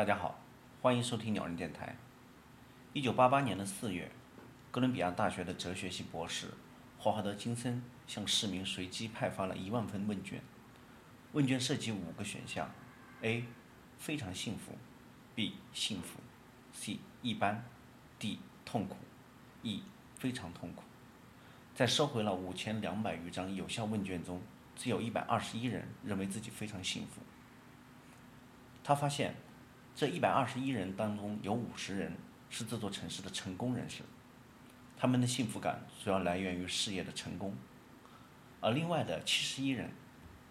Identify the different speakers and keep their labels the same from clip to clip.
Speaker 1: 大家好，欢迎收听鸟人电台。一九八八年的四月，哥伦比亚大学的哲学系博士霍华德·金森向市民随机派发了一万份问卷。问卷涉及五个选项：A. 非常幸福；B. 幸福；C. 一般；D. 痛苦；E. 非常痛苦。在收回了五千两百余张有效问卷中，只有一百二十一人认为自己非常幸福。他发现，这一百二十一人当中有五十人是这座城市的成功人士，他们的幸福感主要来源于事业的成功，而另外的七十一人。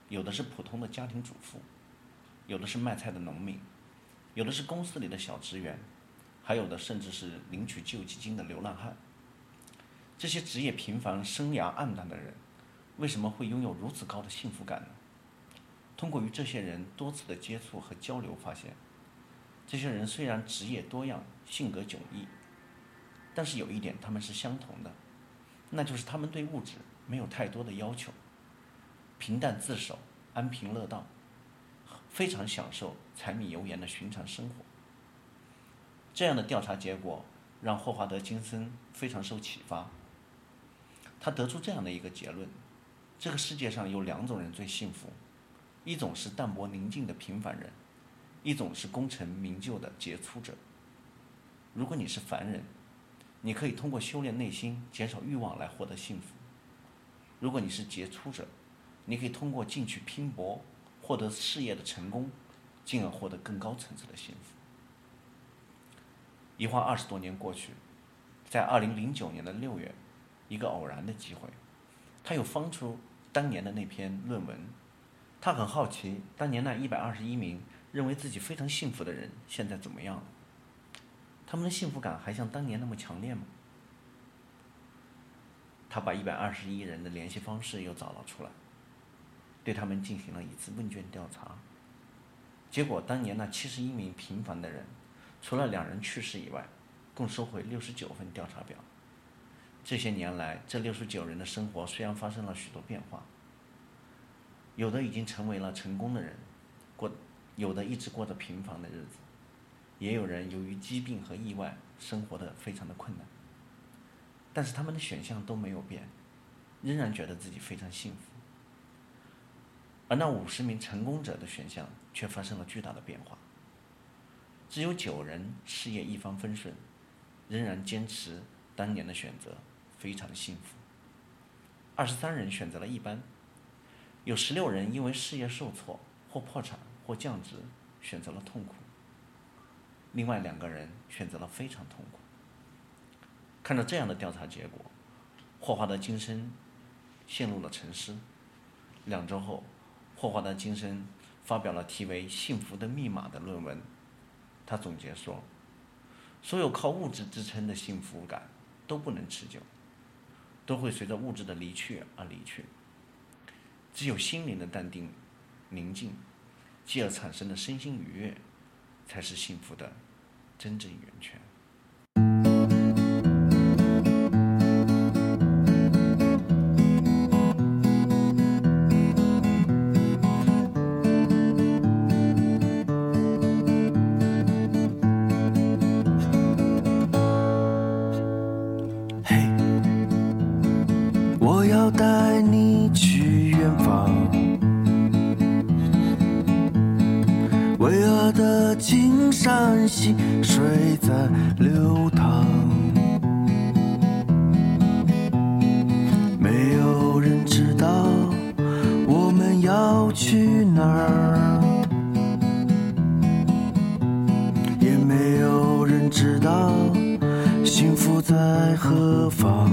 Speaker 1: 有的是普通的家庭主妇，有的是卖菜的农民，有的是公司里的小职员，还有的甚至是领取救济金的流浪汉。这些职业平凡、生涯黯淡的人，为什么会拥有如此高的幸福感呢？通过与这些人多次的接触和交流，发现，这些人虽然职业多样、性格迥异，但是有一点他们是相同的，那就是他们对物质没有太多的要求。平淡自守，安贫乐道，非常享受柴米油盐的寻常生活。这样的调查结果让霍华德·金森非常受启发。他得出这样的一个结论：这个世界上有两种人最幸福，一种是淡泊宁静的平凡人，一种是功成名就的杰出者。如果你是凡人，你可以通过修炼内心、减少欲望来获得幸福；如果你是杰出者，你可以通过进取拼搏，获得事业的成功，进而获得更高层次的幸福。一晃二十多年过去，在二零零九年的六月，一个偶然的机会，他又翻出当年的那篇论文。他很好奇，当年那一百二十一名认为自己非常幸福的人现在怎么样了？他们的幸福感还像当年那么强烈吗？他把一百二十一人的联系方式又找了出来。对他们进行了一次问卷调查，结果当年那七十一名平凡的人，除了两人去世以外，共收回六十九份调查表。这些年来，这六十九人的生活虽然发生了许多变化，有的已经成为了成功的人，有的一直过着平凡的日子，也有人由于疾病和意外，生活的非常的困难。但是他们的选项都没有变，仍然觉得自己非常幸福。而那五十名成功者的选项却发生了巨大的变化。只有九人事业一帆风顺，仍然坚持当年的选择，非常幸福。二十三人选择了一般，有十六人因为事业受挫或破产或降职，选择了痛苦。另外两个人选择了非常痛苦。看到这样的调查结果，霍华德·金森陷入了沉思。两周后。霍华德·金森发表了题为《幸福的密码》的论文。他总结说：“所有靠物质支撑的幸福感都不能持久，都会随着物质的离去而离去。只有心灵的淡定、宁静，继而产生的身心愉悦，才是幸福的真正源泉。”青山溪水在流淌，没有人知道我们要去哪儿，也没有人知道幸福在何方。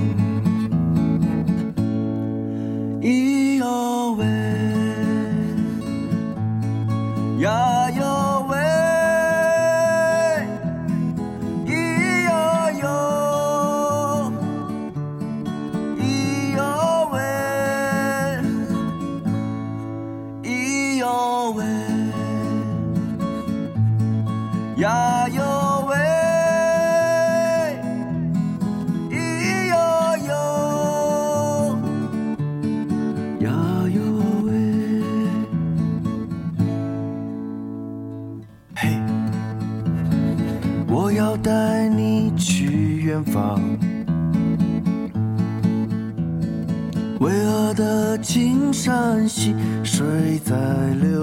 Speaker 1: 呀呦喂咿呦呦呀呦喂。
Speaker 2: 嘿，我要带你去远方。巍峨的青山，细水在流。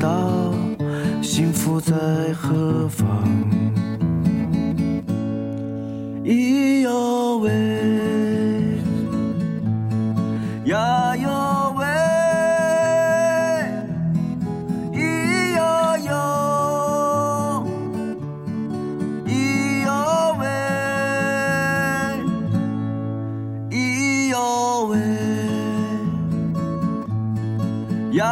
Speaker 2: 道幸福在何方。咿哟喂，呀哟喂，咿哟哟，咿哟喂，咿哟喂，呀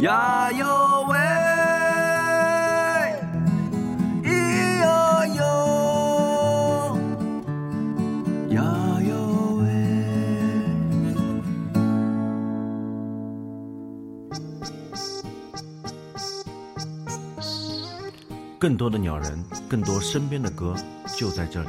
Speaker 2: 呀哟喂，咿哟哟，呀哟喂。
Speaker 3: 更多的鸟人，更多身边的歌，就在这里。